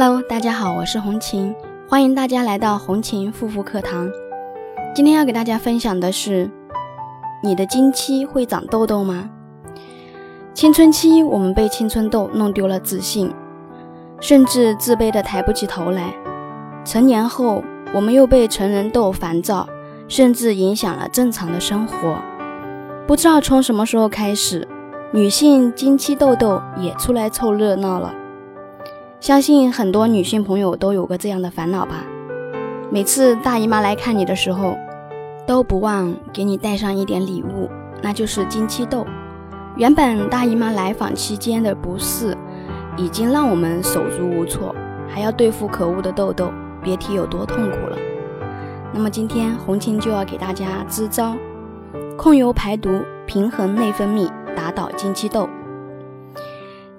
Hello，大家好，我是红琴，欢迎大家来到红琴护肤课堂。今天要给大家分享的是，你的经期会长痘痘吗？青春期我们被青春痘弄丢了自信，甚至自卑的抬不起头来；成年后，我们又被成人痘烦躁，甚至影响了正常的生活。不知道从什么时候开始，女性经期痘痘也出来凑热闹了。相信很多女性朋友都有过这样的烦恼吧？每次大姨妈来看你的时候，都不忘给你带上一点礼物，那就是经期痘。原本大姨妈来访期间的不适，已经让我们手足无措，还要对付可恶的痘痘，别提有多痛苦了。那么今天红青就要给大家支招，控油排毒，平衡内分泌，打倒经期痘。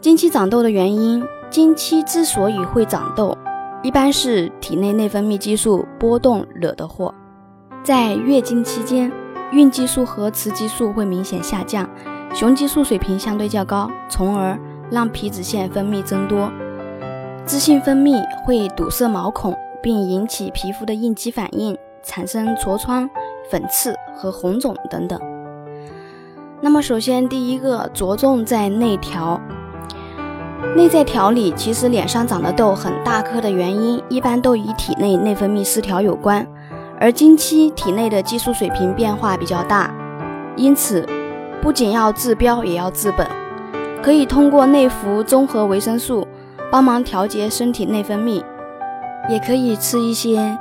经期长痘的原因。经期之所以会长痘，一般是体内内分泌激素波动惹的祸。在月经期间，孕激素和雌激素会明显下降，雄激素水平相对较高，从而让皮脂腺分泌增多，脂性分泌会堵塞毛孔，并引起皮肤的应激反应，产生痤疮、粉刺和红肿等等。那么，首先第一个着重在内调。内在调理，其实脸上长的痘很大颗的原因，一般都与体内内分泌失调有关。而经期体内的激素水平变化比较大，因此不仅要治标，也要治本。可以通过内服综合维生素帮忙调节身体内分泌，也可以吃一些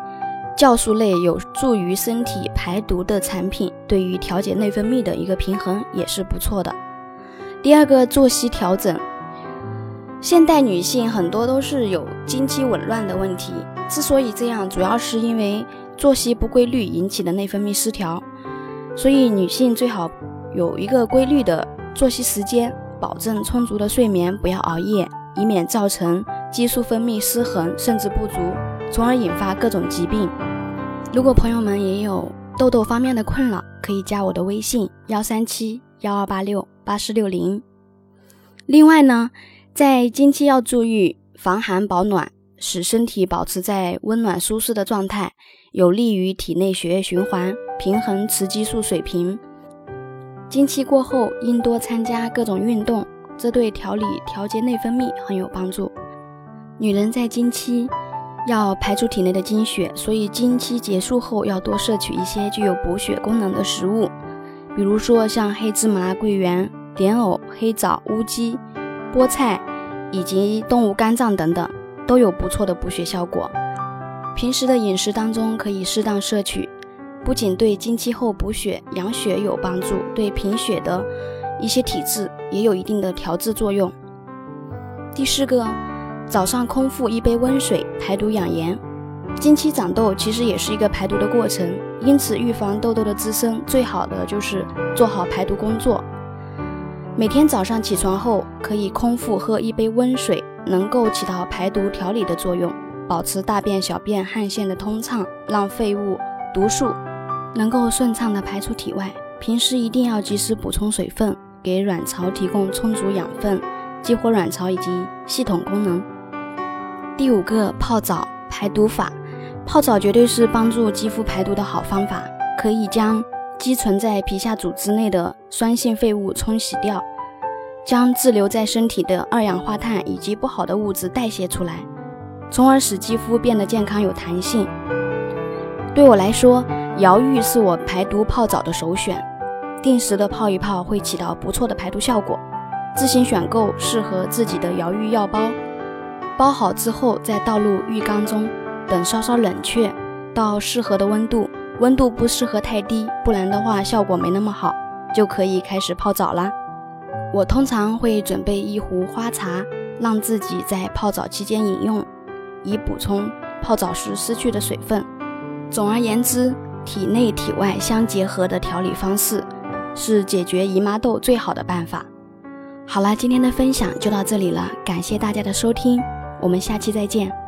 酵素类有助于身体排毒的产品，对于调节内分泌的一个平衡也是不错的。第二个，作息调整。现代女性很多都是有经期紊乱的问题，之所以这样，主要是因为作息不规律引起的内分泌失调。所以女性最好有一个规律的作息时间，保证充足的睡眠，不要熬夜，以免造成激素分泌失衡甚至不足，从而引发各种疾病。如果朋友们也有痘痘方面的困扰，可以加我的微信幺三七幺二八六八四六零。另外呢。在经期要注意防寒保暖，使身体保持在温暖舒适的状态，有利于体内血液循环，平衡雌激素水平。经期过后应多参加各种运动，这对调理调节内分泌很有帮助。女人在经期要排出体内的经血，所以经期结束后要多摄取一些具有补血功能的食物，比如说像黑芝麻、桂圆、莲藕、黑枣、乌鸡。菠菜以及动物肝脏等等都有不错的补血效果。平时的饮食当中可以适当摄取，不仅对经期后补血养血有帮助，对贫血的一些体质也有一定的调制作用。第四个，早上空腹一杯温水排毒养颜。经期长痘其实也是一个排毒的过程，因此预防痘痘的滋生，最好的就是做好排毒工作。每天早上起床后，可以空腹喝一杯温水，能够起到排毒调理的作用，保持大便、小便、汗腺的通畅，让废物、毒素能够顺畅的排出体外。平时一定要及时补充水分，给卵巢提供充足养分，激活卵巢以及系统功能。第五个，泡澡排毒法，泡澡绝对是帮助肌肤排毒的好方法，可以将。积存在皮下组织内的酸性废物冲洗掉，将滞留在身体的二氧化碳以及不好的物质代谢出来，从而使肌肤变得健康有弹性。对我来说，瑶浴是我排毒泡澡的首选，定时的泡一泡会起到不错的排毒效果。自行选购适合自己的瑶浴药包，包好之后再倒入浴缸中，等稍稍冷却到适合的温度。温度不适合太低，不然的话效果没那么好，就可以开始泡澡啦。我通常会准备一壶花茶，让自己在泡澡期间饮用，以补充泡澡时失去的水分。总而言之，体内体外相结合的调理方式，是解决姨妈痘最好的办法。好了，今天的分享就到这里了，感谢大家的收听，我们下期再见。